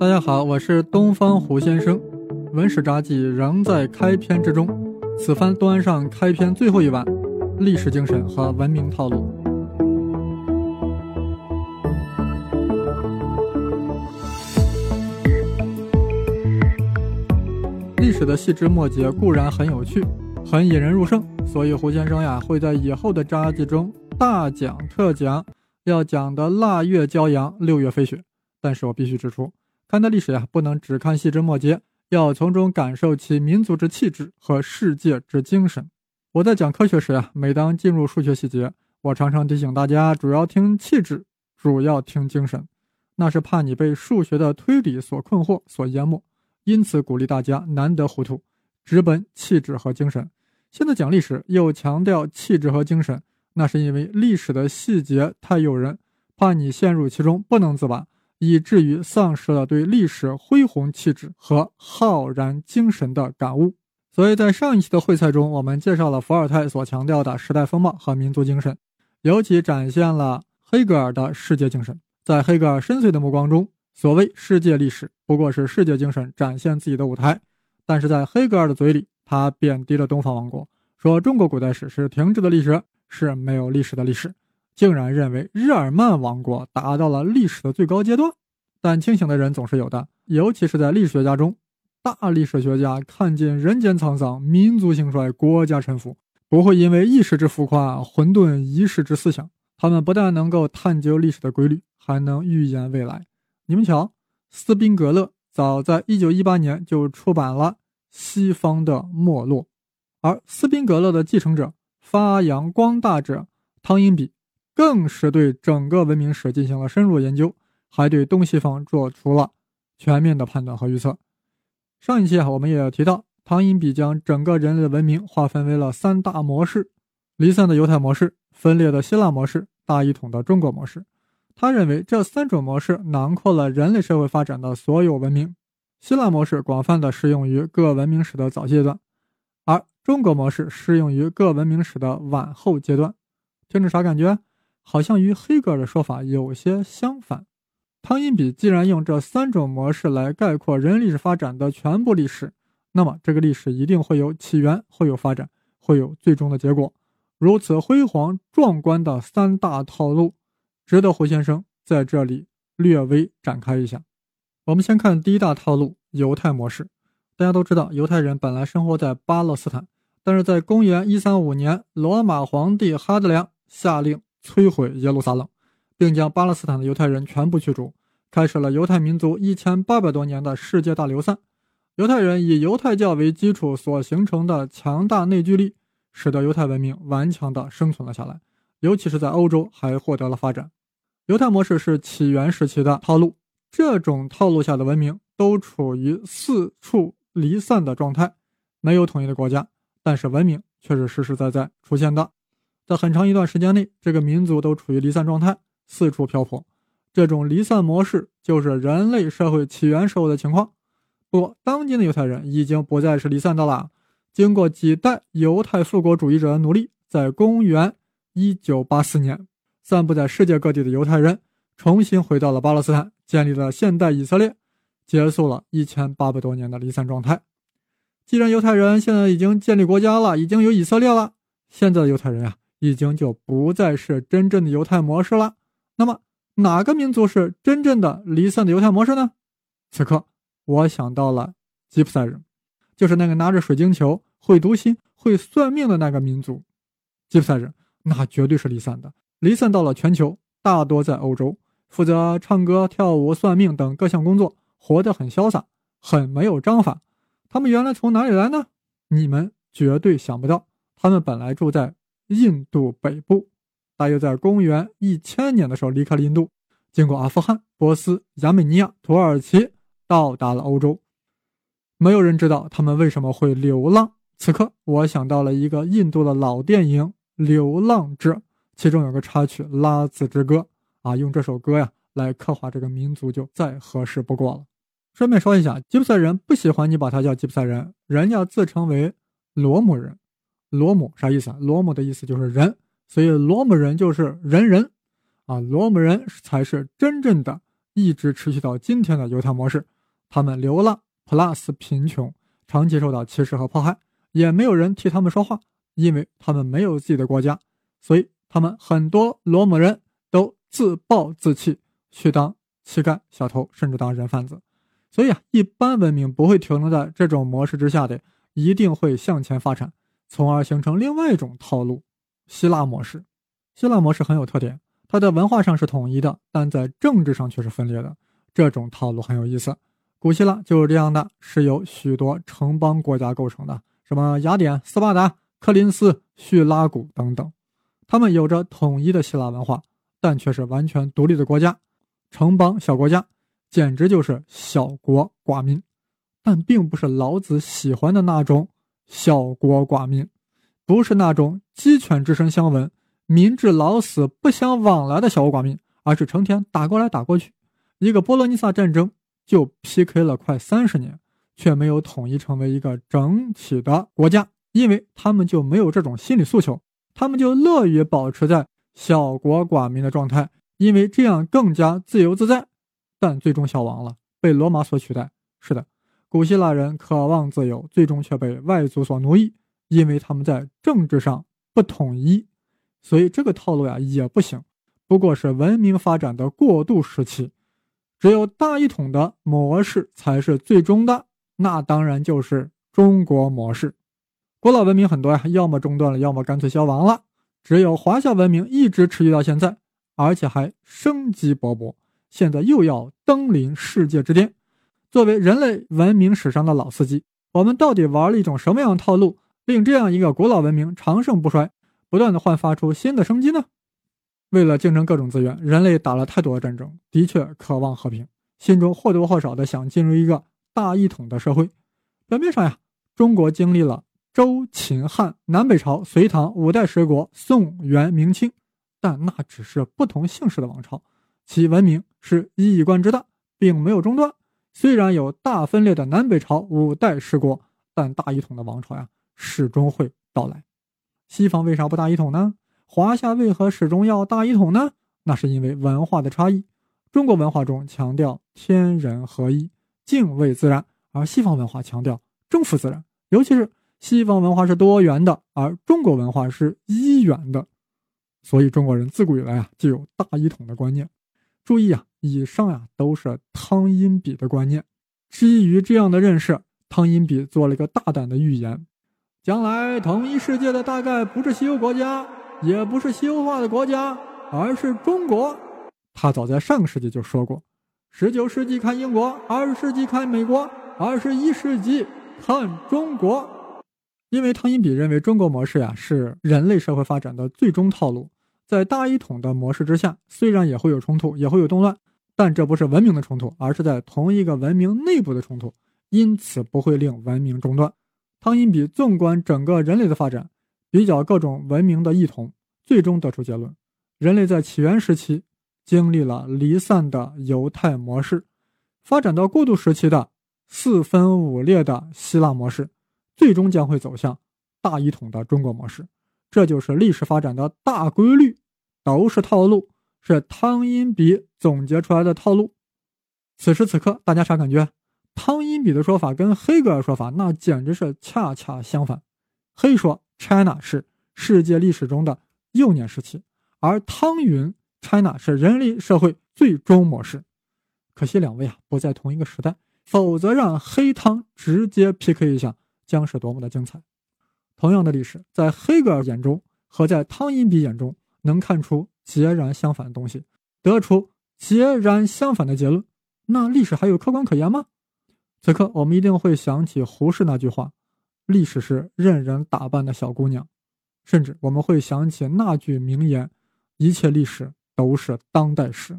大家好，我是东方胡先生。文史札记仍在开篇之中，此番端上开篇最后一碗，历史精神和文明套路。历史的细枝末节固然很有趣，很引人入胜，所以胡先生呀会在以后的札记中大讲特讲，要讲的腊月骄阳，六月飞雪。但是我必须指出。看待历史呀，不能只看细枝末节，要从中感受其民族之气质和世界之精神。我在讲科学时呀，每当进入数学细节，我常常提醒大家，主要听气质，主要听精神，那是怕你被数学的推理所困惑、所淹没。因此鼓励大家难得糊涂，直奔气质和精神。现在讲历史又强调气质和精神，那是因为历史的细节太诱人，怕你陷入其中不能自拔。以至于丧失了对历史恢宏气质和浩然精神的感悟。所以在上一期的会菜中，我们介绍了伏尔泰所强调的时代风貌和民族精神，尤其展现了黑格尔的世界精神。在黑格尔深邃的目光中，所谓世界历史不过是世界精神展现自己的舞台。但是在黑格尔的嘴里，他贬低了东方王国，说中国古代史是停滞的历史，是没有历史的历史。竟然认为日耳曼王国达到了历史的最高阶段，但清醒的人总是有的，尤其是在历史学家中，大历史学家看尽人间沧桑、民族兴衰、国家沉浮，不会因为一时之浮夸混沌一时之思想。他们不但能够探究历史的规律，还能预言未来。你们瞧，斯宾格勒早在1918年就出版了《西方的没落》，而斯宾格勒的继承者、发扬光大者汤因比。更是对整个文明史进行了深入研究，还对东西方做出了全面的判断和预测。上一期啊，我们也提到，汤因比将整个人类的文明划分为了三大模式：离散的犹太模式、分裂的希腊模式、大一统的中国模式。他认为这三种模式囊括了人类社会发展的所有文明。希腊模式广泛的适用于各文明史的早阶段，而中国模式适用于各文明史的晚后阶段。听着啥感觉？好像与黑格尔的说法有些相反。汤因比既然用这三种模式来概括人历史发展的全部历史，那么这个历史一定会有起源，会有发展，会有最终的结果。如此辉煌壮观的三大套路，值得胡先生在这里略微展开一下。我们先看第一大套路——犹太模式。大家都知道，犹太人本来生活在巴勒斯坦，但是在公元一三五年，罗马皇帝哈德良下令。摧毁耶路撒冷，并将巴勒斯坦的犹太人全部驱逐，开始了犹太民族一千八百多年的世界大流散。犹太人以犹太教为基础所形成的强大内聚力，使得犹太文明顽强地生存了下来，尤其是在欧洲还获得了发展。犹太模式是起源时期的套路，这种套路下的文明都处于四处离散的状态，没有统一的国家，但是文明却是实实在在出现的。在很长一段时间内，这个民族都处于离散状态，四处漂泊。这种离散模式就是人类社会起源时候的情况。不过，当今的犹太人已经不再是离散的了。经过几代犹太复国主义者的努力，在公元1984年，散布在世界各地的犹太人重新回到了巴勒斯坦，建立了现代以色列，结束了一千八百多年的离散状态。既然犹太人现在已经建立国家了，已经有以色列了，现在的犹太人呀。已经就不再是真正的犹太模式了。那么，哪个民族是真正的离散的犹太模式呢？此刻，我想到了吉普赛人，就是那个拿着水晶球、会读心、会算命的那个民族。吉普赛人那绝对是离散的，离散到了全球，大多在欧洲，负责唱歌、跳舞、算命等各项工作，活得很潇洒，很没有章法。他们原来从哪里来呢？你们绝对想不到，他们本来住在。印度北部，大约在公元一千年的时候离开了印度，经过阿富汗、波斯、亚美尼亚、土耳其，到达了欧洲。没有人知道他们为什么会流浪。此刻，我想到了一个印度的老电影《流浪者》，其中有个插曲《拉子之歌》啊，用这首歌呀来刻画这个民族就再合适不过了。顺便说一下，吉普赛人不喜欢你把他叫吉普赛人，人家自称为罗姆人。罗姆啥意思啊？罗姆的意思就是人，所以罗姆人就是人人，啊，罗姆人才是真正的一直持续到今天的犹太模式。他们流浪 plus 贫穷，长期受到歧视和迫害，也没有人替他们说话，因为他们没有自己的国家，所以他们很多罗姆人都自暴自弃，去当乞丐、小偷，甚至当人贩子。所以啊，一般文明不会停留在这种模式之下的，一定会向前发展，从而形成另外一种套路——希腊模式。希腊模式很有特点，它的文化上是统一的，但在政治上却是分裂的。这种套路很有意思。古希腊就是这样的，是由许多城邦国家构成的，什么雅典、斯巴达、克林斯、叙拉古等等。他们有着统一的希腊文化，但却是完全独立的国家，城邦小国家，简直就是小国寡民。但并不是老子喜欢的那种小国寡民，不是那种鸡犬之声相闻、民至老死不相往来的小国寡民，而是成天打过来打过去，一个波罗尼萨战争。就 PK 了快三十年，却没有统一成为一个整体的国家，因为他们就没有这种心理诉求，他们就乐于保持在小国寡民的状态，因为这样更加自由自在。但最终消亡了，被罗马所取代。是的，古希腊人渴望自由，最终却被外族所奴役，因为他们在政治上不统一，所以这个套路呀也不行，不过是文明发展的过渡时期。只有大一统的模式才是最终的，那当然就是中国模式。古老文明很多呀，要么中断了，要么干脆消亡了。只有华夏文明一直持续到现在，而且还生机勃勃。现在又要登临世界之巅。作为人类文明史上的老司机，我们到底玩了一种什么样的套路，令这样一个古老文明长盛不衰，不断的焕发出新的生机呢？为了竞争各种资源，人类打了太多的战争，的确渴望和平，心中或多或少的想进入一个大一统的社会。表面上呀，中国经历了周、秦、汉、南北朝、隋唐五代十国、宋、元、明清，但那只是不同姓氏的王朝，其文明是一以贯之的，并没有中断。虽然有大分裂的南北朝五代十国，但大一统的王朝呀，始终会到来。西方为啥不大一统呢？华夏为何始终要大一统呢？那是因为文化的差异。中国文化中强调天人合一、敬畏自然，而西方文化强调征服自然。尤其是西方文化是多元的，而中国文化是一元的。所以中国人自古以来啊就有大一统的观念。注意啊，以上呀都是汤因比的观念。基于这样的认识，汤因比做了一个大胆的预言：将来统一世界的大概不是西欧国家。也不是西欧化的国家，而是中国。他早在上个世纪就说过：十九世纪看英国，二十世纪看美国，二十一世纪看中国。因为汤因比认为中国模式呀是人类社会发展的最终套路，在大一统的模式之下，虽然也会有冲突，也会有动乱，但这不是文明的冲突，而是在同一个文明内部的冲突，因此不会令文明中断。汤因比纵观整个人类的发展。比较各种文明的异同，最终得出结论：人类在起源时期经历了离散的犹太模式，发展到过渡时期的四分五裂的希腊模式，最终将会走向大一统的中国模式。这就是历史发展的大规律，都是套路，是汤因比总结出来的套路。此时此刻，大家啥感觉？汤因比的说法跟黑格尔说法那简直是恰恰相反。黑说。China 是世界历史中的幼年时期，而汤云 China 是人类社会最终模式。可惜两位啊不在同一个时代，否则让黑汤直接 PK 一下，将是多么的精彩。同样的历史，在黑格尔眼中和在汤因比眼中，能看出截然相反的东西，得出截然相反的结论。那历史还有客观可言吗？此刻我们一定会想起胡适那句话。历史是任人打扮的小姑娘，甚至我们会想起那句名言：“一切历史都是当代史。”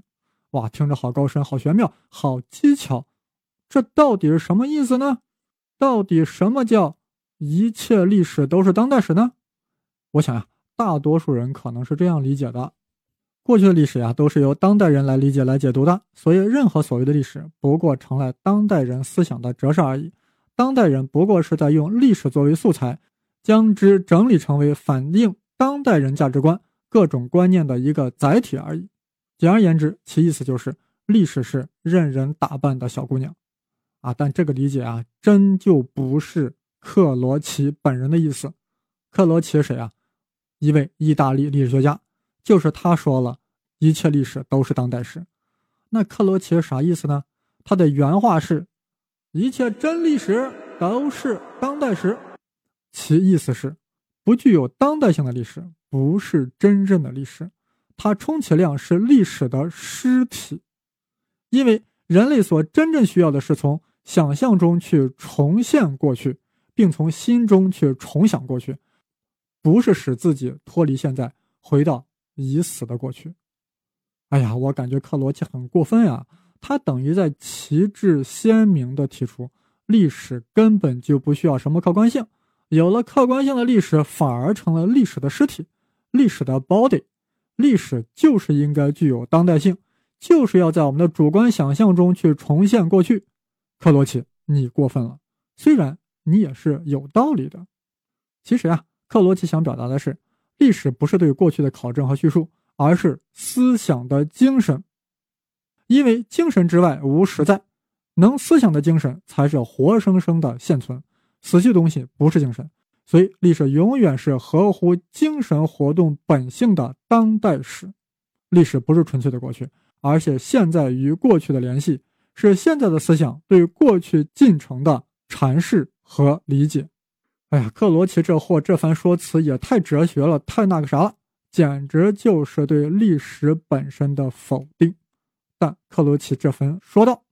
哇，听着好高深、好玄妙、好技巧。这到底是什么意思呢？到底什么叫一切历史都是当代史呢？我想呀，大多数人可能是这样理解的：过去的历史呀，都是由当代人来理解、来解读的，所以任何所谓的历史，不过成了当代人思想的折射而已。当代人不过是在用历史作为素材，将之整理成为反映当代人价值观、各种观念的一个载体而已。简而言之，其意思就是历史是任人打扮的小姑娘，啊，但这个理解啊，真就不是克罗齐本人的意思。克罗齐是谁啊？一位意大利历史学家，就是他说了一切历史都是当代史。那克罗齐啥意思呢？他的原话是：一切真历史都是当代史。其意思是，不具有当代性的历史不是真正的历史，它充其量是历史的尸体。因为人类所真正需要的是从想象中去重现过去，并从心中去重想过去，不是使自己脱离现在，回到已死的过去。哎呀，我感觉克罗齐很过分呀！他等于在旗帜鲜明地提出，历史根本就不需要什么客观性，有了客观性的历史反而成了历史的尸体，历史的 body，历史就是应该具有当代性。就是要在我们的主观想象中去重现过去，克罗奇，你过分了。虽然你也是有道理的，其实啊，克罗奇想表达的是，历史不是对过去的考证和叙述，而是思想的精神。因为精神之外无实在，能思想的精神才是活生生的现存，死去东西不是精神。所以，历史永远是合乎精神活动本性的当代史。历史不是纯粹的过去。而且现在与过去的联系，是现在的思想对过去进程的阐释和理解。哎呀，克罗奇这货这番说辞也太哲学了，太那个啥了，简直就是对历史本身的否定。但克罗奇这番说道，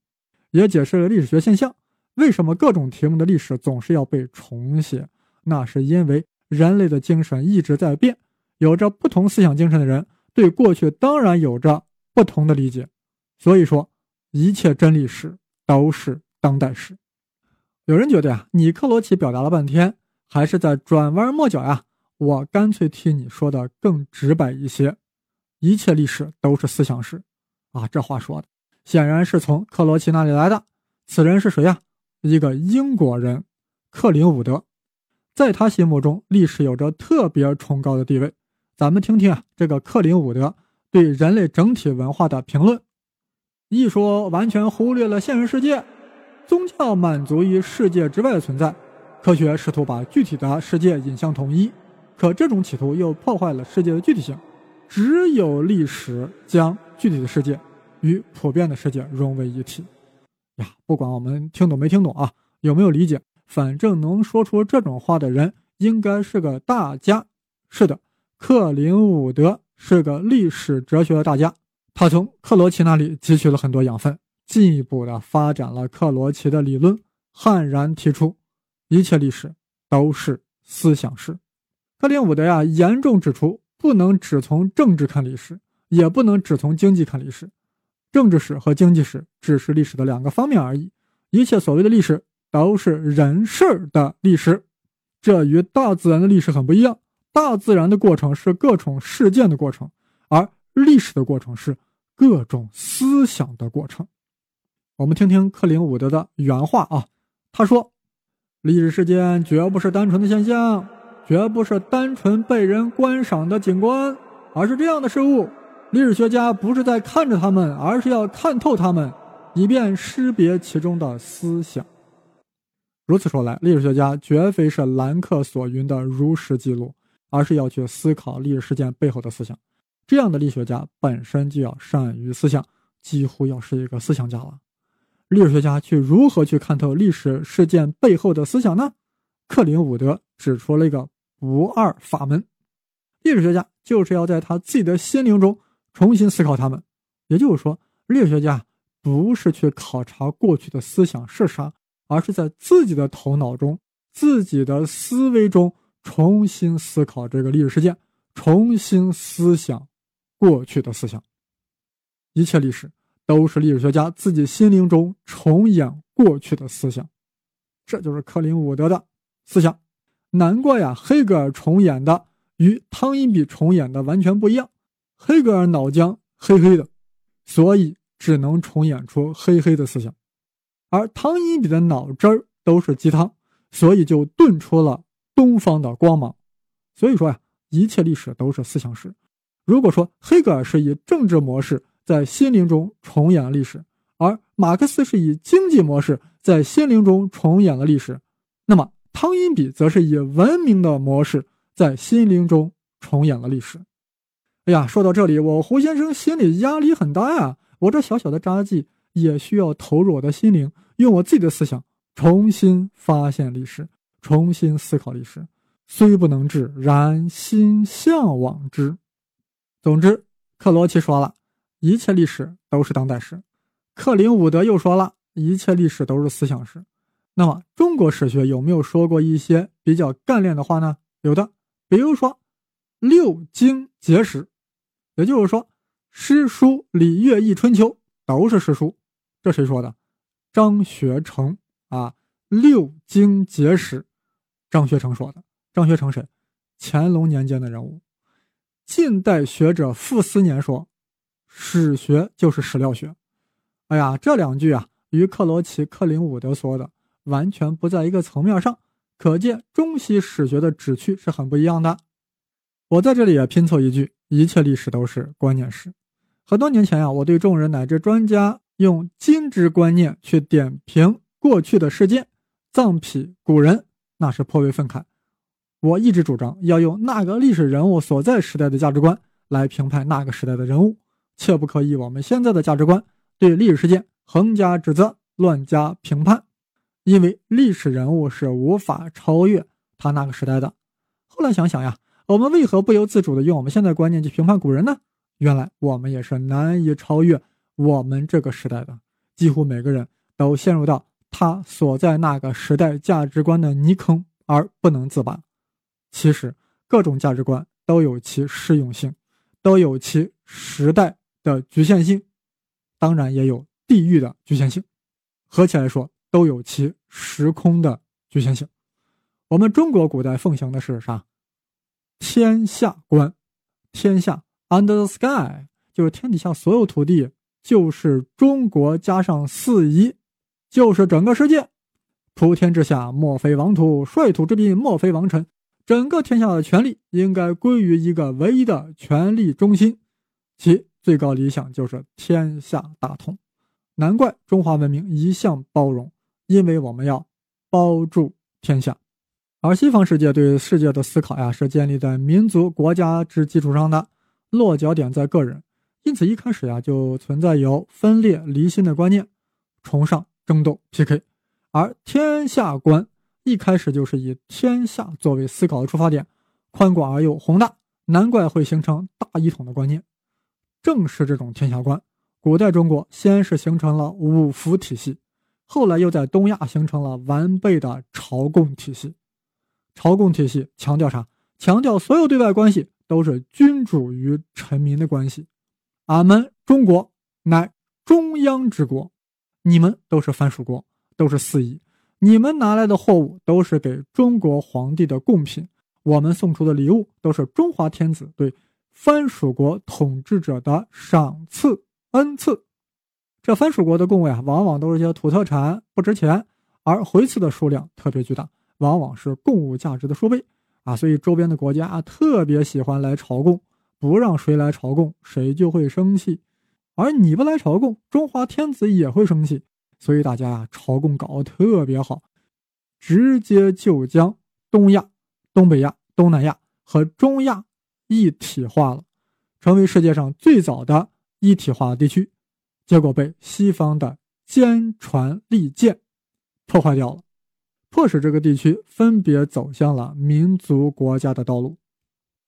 也解释了历史学现象：为什么各种题目的历史总是要被重写？那是因为人类的精神一直在变，有着不同思想精神的人对过去当然有着。不同的理解，所以说一切真历史都是当代史。有人觉得呀，你克罗奇表达了半天，还是在转弯抹角呀。我干脆替你说的更直白一些，一切历史都是思想史啊。这话说的显然是从克罗齐那里来的。此人是谁呀？一个英国人，克林伍德。在他心目中，历史有着特别崇高的地位。咱们听听啊，这个克林伍德。对人类整体文化的评论，一说完全忽略了现实世界，宗教满足于世界之外的存在，科学试图把具体的世界引向统一，可这种企图又破坏了世界的具体性。只有历史将具体的世界与普遍的世界融为一体。呀，不管我们听懂没听懂啊，有没有理解，反正能说出这种话的人应该是个大家。是的，克林伍德。是个历史哲学的大家，他从克罗齐那里汲取了很多养分，进一步的发展了克罗齐的理论，悍然提出，一切历史都是思想史。克林伍德呀，严重指出，不能只从政治看历史，也不能只从经济看历史，政治史和经济史只是历史的两个方面而已。一切所谓的历史都是人事儿的历史，这与大自然的历史很不一样。大自然的过程是各种事件的过程，而历史的过程是各种思想的过程。我们听听克林伍德的原话啊，他说：“历史事件绝不是单纯的现象，绝不是单纯被人观赏的景观，而是这样的事物。历史学家不是在看着他们，而是要看透他们，以便识别其中的思想。如此说来，历史学家绝非是兰克所云的如实记录。”而是要去思考历史事件背后的思想，这样的历史学家本身就要善于思想，几乎要是一个思想家了。历史学家去如何去看透历史事件背后的思想呢？克林伍德指出了一个不二法门：历史学家就是要在他自己的心灵中重新思考他们。也就是说，历史学家不是去考察过去的思想是啥，而是在自己的头脑中、自己的思维中。重新思考这个历史事件，重新思想过去的思想。一切历史都是历史学家自己心灵中重演过去的思想，这就是克林伍德的思想。难怪呀，黑格尔重演的与汤因比重演的完全不一样。黑格尔脑浆黑黑的，所以只能重演出黑黑的思想；而汤因比的脑汁儿都是鸡汤，所以就炖出了。东方的光芒，所以说呀，一切历史都是思想史。如果说黑格尔是以政治模式在心灵中重演历史，而马克思是以经济模式在心灵中重演了历史，那么汤因比则是以文明的模式在心灵中重演了历史。哎呀，说到这里，我胡先生心里压力很大呀。我这小小的札记也需要投入我的心灵，用我自己的思想重新发现历史，重新思考历史。虽不能至，然心向往之。总之，克罗齐说了，一切历史都是当代史；克林伍德又说了，一切历史都是思想史。那么，中国史学有没有说过一些比较干练的话呢？有的，比如说六经结史。也就是说，诗书礼乐易春秋都是诗书，这谁说的？张学成啊，六经解史，张学成说的。张学成谁？乾隆年间的人物。近代学者傅斯年说，史学就是史料学。哎呀，这两句啊，与克罗奇、克林伍德说的完全不在一个层面上，可见中西史学的旨趣是很不一样的。我在这里也拼凑一句。一切历史都是观念史。很多年前呀，我对众人乃至专家用今之观念去点评过去的事件，葬匹古人，那是颇为愤慨。我一直主张要用那个历史人物所在时代的价值观来评判那个时代的人物，切不可以我们现在的价值观对历史事件横加指责、乱加评判，因为历史人物是无法超越他那个时代的。后来想想呀。我们为何不由自主地用我们现在观念去评判古人呢？原来我们也是难以超越我们这个时代的。几乎每个人都陷入到他所在那个时代价值观的泥坑而不能自拔。其实各种价值观都有其适用性，都有其时代的局限性，当然也有地域的局限性。合起来说，都有其时空的局限性。我们中国古代奉行的是啥？天下观，天下 under the sky 就是天底下所有土地，就是中国加上四夷，就是整个世界。普天之下莫非王土，率土之滨莫非王臣。整个天下的权力应该归于一个唯一的权力中心，其最高理想就是天下大同。难怪中华文明一向包容，因为我们要包住天下。而西方世界对世界的思考呀，是建立在民族国家之基础上的，落脚点在个人，因此一开始呀就存在有分裂离心的观念，崇尚争斗 PK，而天下观一开始就是以天下作为思考的出发点，宽广而又宏大，难怪会形成大一统的观念。正是这种天下观，古代中国先是形成了五福体系，后来又在东亚形成了完备的朝贡体系。朝贡体系强调啥？强调所有对外关系都是君主与臣民的关系。俺们中国乃中央之国，你们都是藩属国，都是四夷。你们拿来的货物都是给中国皇帝的贡品，我们送出的礼物都是中华天子对藩属国统治者的赏赐恩赐。这藩属国的贡位啊，往往都是些土特产，不值钱，而回赐的数量特别巨大。往往是贡物价值的数倍啊，所以周边的国家啊特别喜欢来朝贡，不让谁来朝贡，谁就会生气。而你不来朝贡，中华天子也会生气。所以大家呀，朝贡搞得特别好，直接就将东亚、东北亚、东南亚和中亚一体化了，成为世界上最早的一体化地区。结果被西方的坚船利剑破坏掉了。迫使这个地区分别走向了民族国家的道路，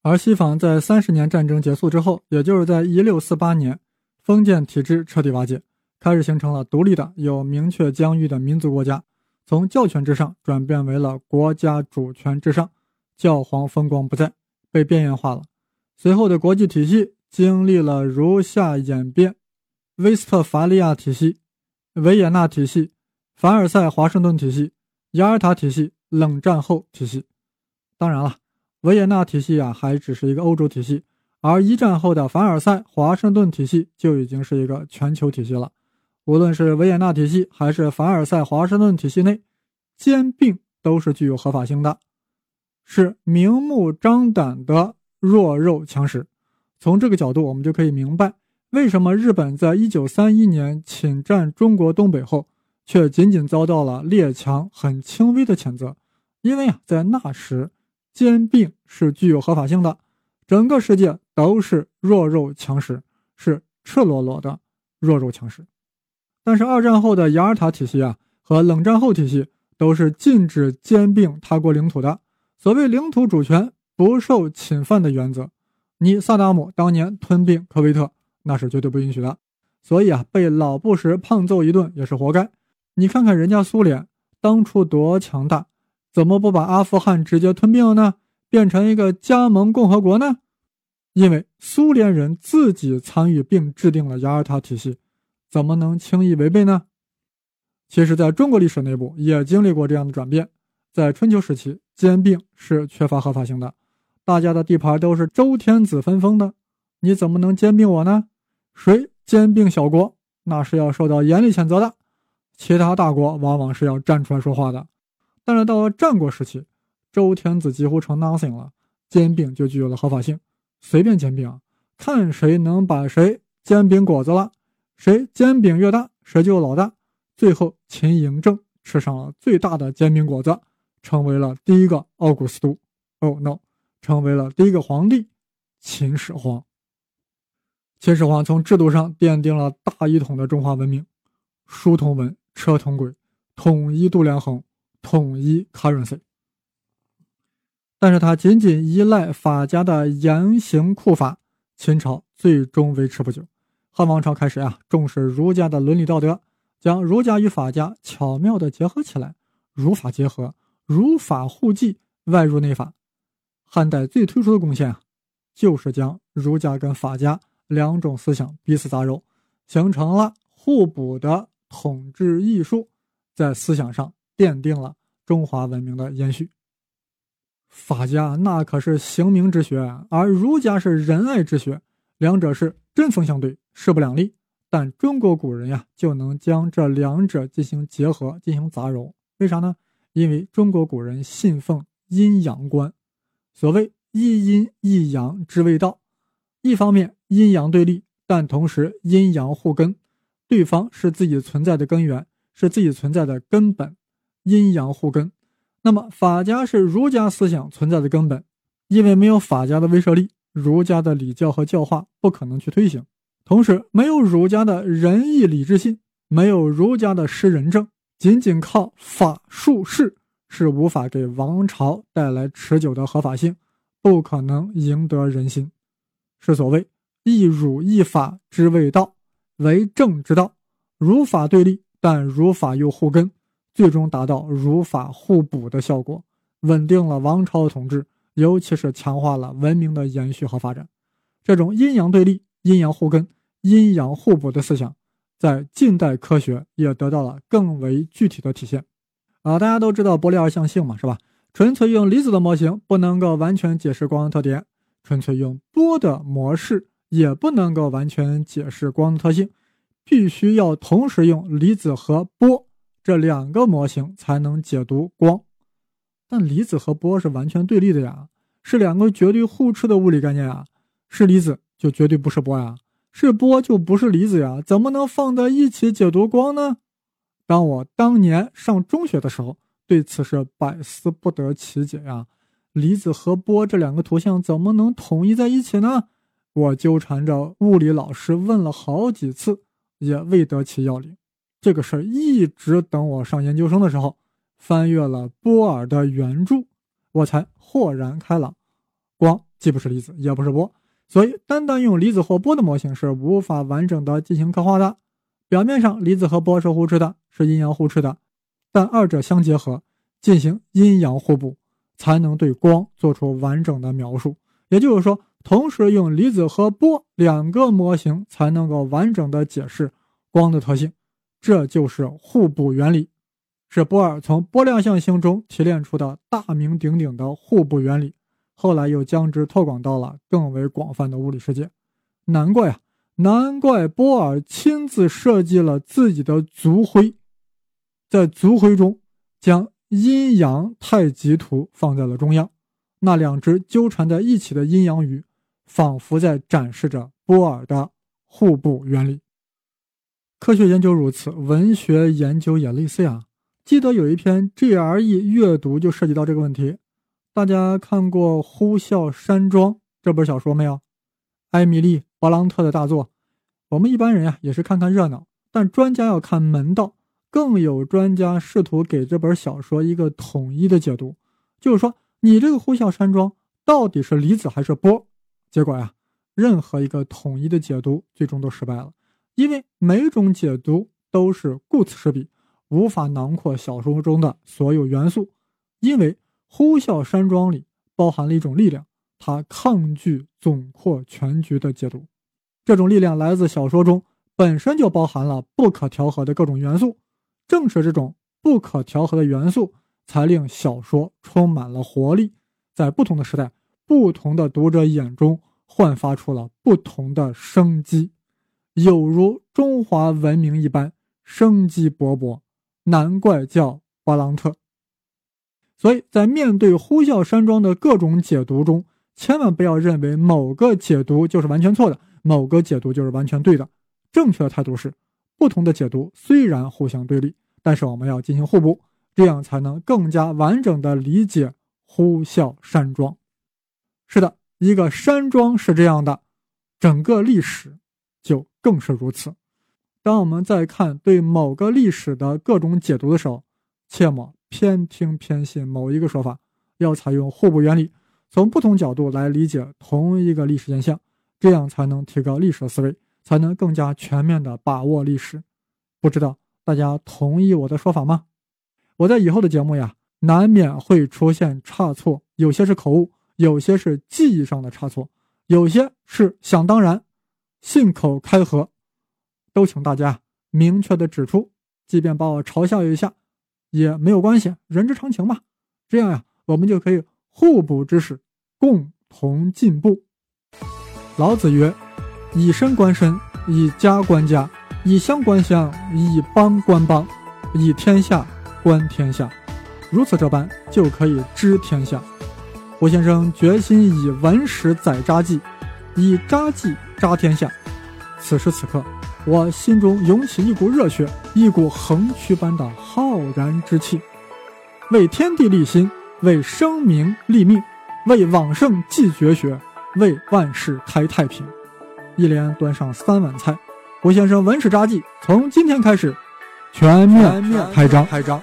而西方在三十年战争结束之后，也就是在一六四八年，封建体制彻底瓦解，开始形成了独立的、有明确疆域的民族国家，从教权之上转变为了国家主权之上，教皇风光不再，被边缘化了。随后的国际体系经历了如下演变：威斯特伐利亚体系、维也纳体系、凡尔赛华盛顿体系。雅尔塔体系，冷战后体系。当然了，维也纳体系啊，还只是一个欧洲体系，而一战后的凡尔赛华盛顿体系就已经是一个全球体系了。无论是维也纳体系还是凡尔赛华盛顿体系内，兼并都是具有合法性的，是明目张胆的弱肉强食。从这个角度，我们就可以明白为什么日本在一九三一年侵占中国东北后，却仅仅遭到了列强很轻微的谴责？因为啊，在那时，兼并是具有合法性的，整个世界都是弱肉强食，是赤裸裸的弱肉强食。但是二战后的雅尔塔体系啊，和冷战后体系都是禁止兼并他国领土的。所谓领土主权不受侵犯的原则，你萨达姆当年吞并科威特。那是绝对不允许的，所以啊，被老布什胖揍一顿也是活该。你看看人家苏联当初多强大，怎么不把阿富汗直接吞并了呢？变成一个加盟共和国呢？因为苏联人自己参与并制定了雅尔塔体系，怎么能轻易违背呢？其实，在中国历史内部也经历过这样的转变。在春秋时期，兼并是缺乏合法性的，大家的地盘都是周天子分封的。你怎么能兼并我呢？谁兼并小国，那是要受到严厉谴责的。其他大国往往是要站出来说话的。但是到了战国时期，周天子几乎成 nothing 了，兼并就具有了合法性，随便兼并，看谁能把谁煎饼果子了，谁煎饼越大，谁就老大。最后，秦嬴政吃上了最大的煎饼果子，成为了第一个奥古斯都。Oh no，成为了第一个皇帝，秦始皇。秦始皇从制度上奠定了大一统的中华文明，书同文，车同轨，统一度量衡，统一 currency。但是他仅仅依赖法家的严刑酷法，秦朝最终维持不久。汉王朝开始啊，重视儒家的伦理道德，将儒家与法家巧妙地结合起来，儒法结合，儒法互济，外儒内法。汉代最突出的贡献啊，就是将儒家跟法家。两种思想彼此杂糅，形成了互补的统治艺术，在思想上奠定了中华文明的延续。法家那可是刑名之学，而儒家是仁爱之学，两者是针锋相对，势不两立。但中国古人呀，就能将这两者进行结合，进行杂糅。为啥呢？因为中国古人信奉阴阳观，所谓一阴一阳之谓道。一方面阴阳对立，但同时阴阳互根，对方是自己存在的根源，是自己存在的根本，阴阳互根。那么法家是儒家思想存在的根本，因为没有法家的威慑力，儒家的礼教和教化不可能去推行。同时，没有儒家的仁义礼智信，没有儒家的施仁政，仅仅靠法术势是无法给王朝带来持久的合法性，不可能赢得人心。是所谓一儒一法之谓道，为政之道。儒法对立，但儒法又互根，最终达到儒法互补的效果，稳定了王朝的统治，尤其是强化了文明的延续和发展。这种阴阳对立、阴阳互根、阴阳互补的思想，在近代科学也得到了更为具体的体现。啊，大家都知道波粒二象性嘛，是吧？纯粹用离子的模型不能够完全解释光的特点。纯粹用波的模式也不能够完全解释光的特性，必须要同时用离子和波这两个模型才能解读光。但离子和波是完全对立的呀，是两个绝对互斥的物理概念啊，是离子就绝对不是波呀，是波就不是离子呀，怎么能放在一起解读光呢？当我当年上中学的时候，对此是百思不得其解呀。离子和波这两个图像怎么能统一在一起呢？我纠缠着物理老师问了好几次，也未得其要领。这个事儿一直等我上研究生的时候，翻阅了波尔的原著，我才豁然开朗。光既不是离子，也不是波，所以单单用离子或波的模型是无法完整的进行刻画的。表面上离子和波是互斥的，是阴阳互斥的，但二者相结合，进行阴阳互补。才能对光做出完整的描述，也就是说，同时用离子和波两个模型才能够完整的解释光的特性，这就是互补原理，是波尔从波量象性中提炼出的大名鼎鼎的互补原理，后来又将之拓广到了更为广泛的物理世界。难怪啊，难怪波尔亲自设计了自己的族徽，在族徽中将。阴阳太极图放在了中央，那两只纠缠在一起的阴阳鱼，仿佛在展示着波尔的互补原理。科学研究如此，文学研究也类似呀。记得有一篇 GRE 阅读就涉及到这个问题。大家看过《呼啸山庄》这本小说没有？艾米丽·勃朗特的大作。我们一般人呀也是看看热闹，但专家要看门道。更有专家试图给这本小说一个统一的解读，就是说，你这个呼啸山庄到底是离子还是波？结果呀，任何一个统一的解读最终都失败了，因为每种解读都是顾此失彼，无法囊括小说中的所有元素。因为呼啸山庄里包含了一种力量，它抗拒总括全局的解读。这种力量来自小说中本身就包含了不可调和的各种元素。正是这种不可调和的元素，才令小说充满了活力，在不同的时代、不同的读者眼中焕发出了不同的生机，有如中华文明一般生机勃勃。难怪叫巴朗特。所以在面对《呼啸山庄》的各种解读中，千万不要认为某个解读就是完全错的，某个解读就是完全对的。正确的态度是。不同的解读虽然互相对立，但是我们要进行互补，这样才能更加完整的理解呼啸山庄。是的，一个山庄是这样的，整个历史就更是如此。当我们在看对某个历史的各种解读的时候，切莫偏听偏信某一个说法，要采用互补原理，从不同角度来理解同一个历史现象，这样才能提高历史的思维。才能更加全面地把握历史，不知道大家同意我的说法吗？我在以后的节目呀，难免会出现差错，有些是口误，有些是记忆上的差错，有些是想当然、信口开河，都请大家明确的指出，即便把我嘲笑一下也没有关系，人之常情嘛。这样呀，我们就可以互补知识，共同进步。老子曰。以身观身，以家观家，以乡观乡，以邦观邦，以天下观天下，如此这般就可以知天下。胡先生决心以文史载札记，以札记扎天下。此时此刻，我心中涌起一股热血，一股横渠般的浩然之气，为天地立心，为生民立命，为往圣继绝学，为万世开太平。一连端上三碗菜，胡先生文史札记从今天开始全面开张。开张。